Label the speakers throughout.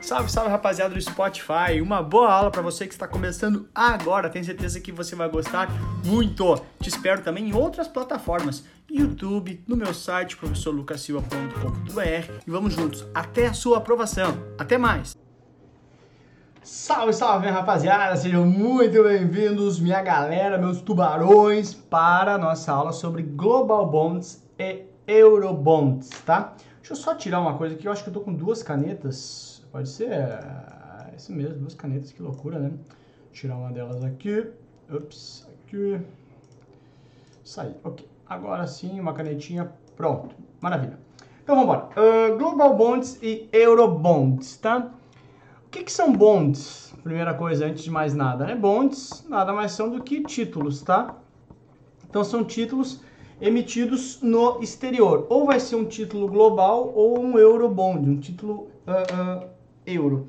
Speaker 1: Salve, salve rapaziada do Spotify. Uma boa aula para você que está começando agora. Tenho certeza que você vai gostar muito. Te espero também em outras plataformas, YouTube, no meu site professorlucasilva.com.br e vamos juntos até a sua aprovação. Até mais. Salve, salve, rapaziada! Sejam muito bem-vindos, minha galera, meus tubarões, para a nossa aula sobre Global Bonds e Eurobonds, tá? Deixa eu só tirar uma coisa aqui, eu acho que eu tô com duas canetas, pode ser é, isso mesmo, duas canetas, que loucura, né? Tirar uma delas aqui, ups, aqui, sair, ok. Agora sim, uma canetinha, pronto, maravilha. Então vamos embora. Uh, Global Bonds e Eurobonds, tá? O que, que são bonds? Primeira coisa, antes de mais nada, né? Bonds nada mais são do que títulos, tá? Então são títulos emitidos no exterior. Ou vai ser um título global ou um Eurobond, um título uh, uh, euro.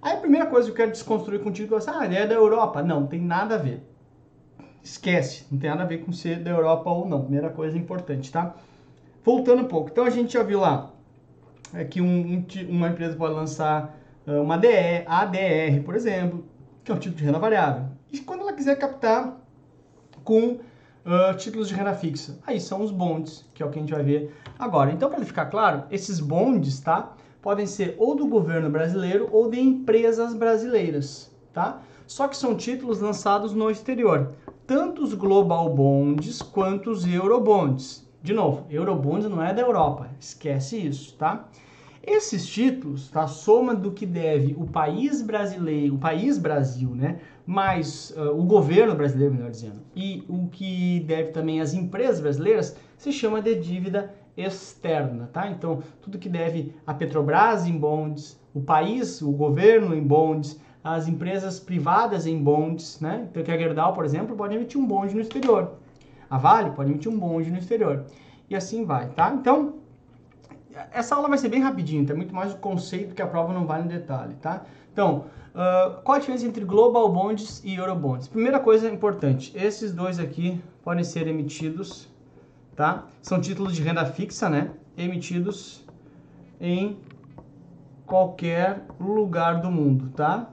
Speaker 1: Aí a primeira coisa que eu quero desconstruir contigo é assim, ah, ele é da Europa. Não, tem nada a ver. Esquece, não tem nada a ver com ser da Europa ou não. Primeira coisa importante, tá? Voltando um pouco. Então a gente já viu lá é que um, um, uma empresa pode lançar uh, uma DE, ADR, por exemplo, que é um título de renda variável. E quando ela quiser captar com uh, títulos de renda fixa. Aí são os bonds, que é o que a gente vai ver agora. Então, para ficar claro, esses bonds, tá? Podem ser ou do governo brasileiro ou de empresas brasileiras, tá? Só que são títulos lançados no exterior. Tanto os global bonds quanto os eurobonds. De novo, eurobonds não é da Europa, esquece isso, tá? Esses títulos, tá? Soma do que deve o país brasileiro, o país Brasil, né? mais uh, o governo brasileiro, melhor dizendo, e o que deve também as empresas brasileiras, se chama de dívida externa, tá? Então, tudo que deve a Petrobras em bonds, o país, o governo em bonds, as empresas privadas em bonds, né? Então, que a Gerdau, por exemplo, pode emitir um bonde no exterior. A Vale pode emitir um bonde no exterior. E assim vai, tá? Então, essa aula vai ser bem rapidinho, tem muito mais o conceito que a prova não vai no detalhe, tá? Então, Uh, qual a diferença entre Global Bonds e Eurobonds? Primeira coisa importante, esses dois aqui podem ser emitidos, tá? São títulos de renda fixa, né? Emitidos em qualquer lugar do mundo, tá?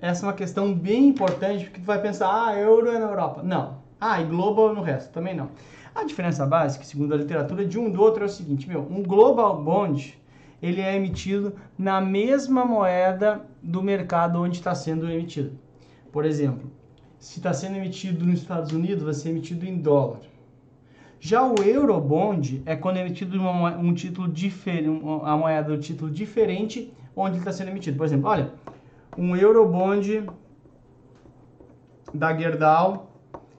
Speaker 1: Essa é uma questão bem importante, porque tu vai pensar, ah, euro é na Europa. Não. Ah, e global no resto, também não. A diferença básica, segundo a literatura, de um do outro é o seguinte, meu, um global bond ele é emitido na mesma moeda do mercado onde está sendo emitido. Por exemplo, se está sendo emitido nos Estados Unidos, vai ser emitido em dólar. Já o Eurobond é quando é emitido uma, um título diferente, a moeda do título diferente onde está sendo emitido. Por exemplo, olha, um Eurobond da Gerdau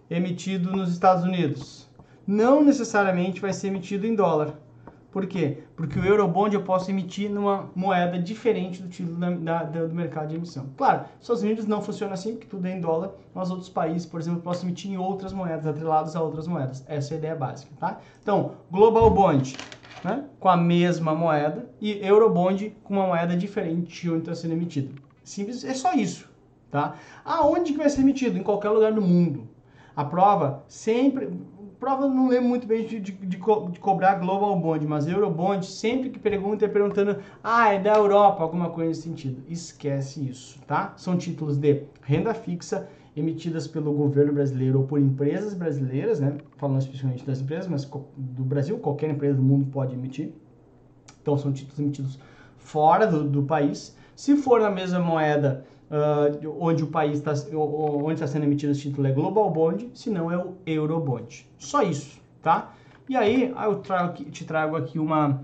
Speaker 1: emitido nos Estados Unidos. Não necessariamente vai ser emitido em dólar por quê? Porque o Eurobond eu posso emitir numa moeda diferente do título da, da, do mercado de emissão. Claro, nos Estados Unidos não funciona assim, porque tudo é em dólar, mas outros países, por exemplo, posso emitir em outras moedas, atreladas a outras moedas. Essa é a ideia básica, tá? Então, Global Bond, né, com a mesma moeda, e Eurobond com uma moeda diferente de onde está sendo emitido. Simples, é só isso, tá? Aonde que vai ser emitido? Em qualquer lugar do mundo. A prova sempre prova não lembro muito bem de, de, de, co de, cobrar Global Bond, mas Eurobond, sempre que pergunta é perguntando, ah, é da Europa, alguma coisa nesse sentido. Esquece isso, tá? São títulos de renda fixa emitidas pelo governo brasileiro ou por empresas brasileiras, né? Falando especificamente das empresas, mas do Brasil, qualquer empresa do mundo pode emitir. Então, são títulos emitidos fora do, do país. Se for na mesma moeda uh, onde o país está onde está sendo emitido esse título é Global Bond, se não é o Eurobond. Só isso, tá? E aí eu trago, te trago aqui uma,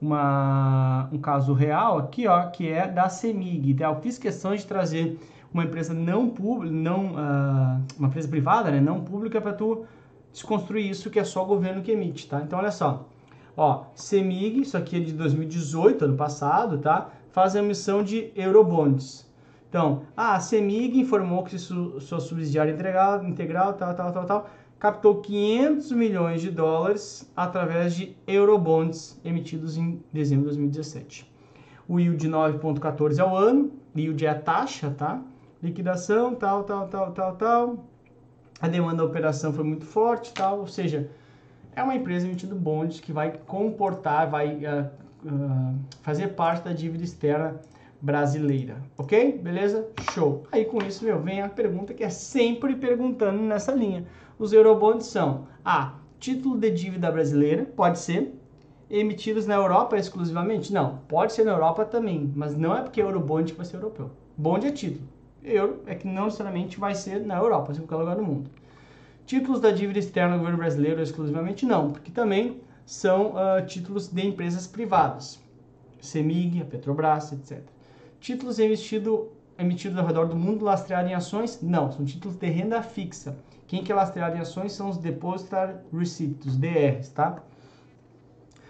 Speaker 1: uma, um caso real aqui, ó, que é da CEMIG. Tá? Eu fiz questão de trazer uma empresa não pública, não, uh, uma empresa privada, né, não pública, para tu desconstruir isso que é só o governo que emite, tá? Então olha só, ó, CEMIG, isso aqui é de 2018, ano passado, tá? Faz a emissão de Eurobonds. Então, ah, a CEMIG informou que su, sua subsidiária integral, integral, tal, tal, tal, tal, captou 500 milhões de dólares através de eurobonds emitidos em dezembro de 2017. O yield de 9,14 ao ano, yield é a taxa, tá? Liquidação, tal, tal, tal, tal, tal. A demanda da operação foi muito forte, tal, ou seja, é uma empresa emitindo bonds que vai comportar, vai uh, uh, fazer parte da dívida externa brasileira, ok? Beleza? Show. Aí com isso, meu, vem a pergunta que é sempre perguntando nessa linha. Os Eurobonds são A. Título de dívida brasileira, pode ser. Emitidos na Europa exclusivamente? Não, pode ser na Europa também, mas não é porque é Eurobond que vai ser europeu. Bond é título. Euro é que não necessariamente vai ser na Europa, em qualquer lugar do mundo. Títulos da dívida externa do governo brasileiro exclusivamente não, porque também são uh, títulos de empresas privadas, CEMIG, a Petrobras, etc. Títulos emitido, emitidos ao redor do mundo lastreados em ações? Não, são títulos de renda fixa. Quem que é lastreado em ações são os Depositary Receipts, DRs, tá?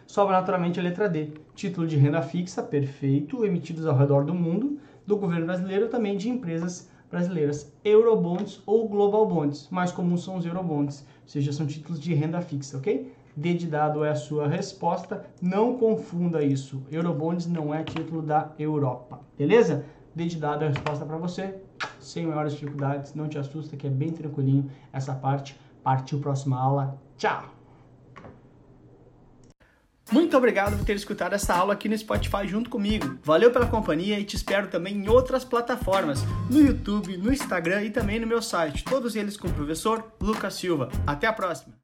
Speaker 1: Sobra naturalmente a letra D. Título de renda fixa, perfeito, emitidos ao redor do mundo, do governo brasileiro também de empresas brasileiras, Eurobonds ou Global Bonds. Mais comuns são os Eurobonds, ou seja, são títulos de renda fixa, ok? D dado é a sua resposta. Não confunda isso. Eurobonds não é título da Europa, beleza? D dado é a resposta para você. Sem maiores dificuldades, não te assusta que é bem tranquilinho essa parte. Partiu próxima aula. Tchau! Muito obrigado por ter escutado essa aula aqui no Spotify junto comigo. Valeu pela companhia e te espero também em outras plataformas, no YouTube, no Instagram e também no meu site, todos eles com o professor Lucas Silva. Até a próxima!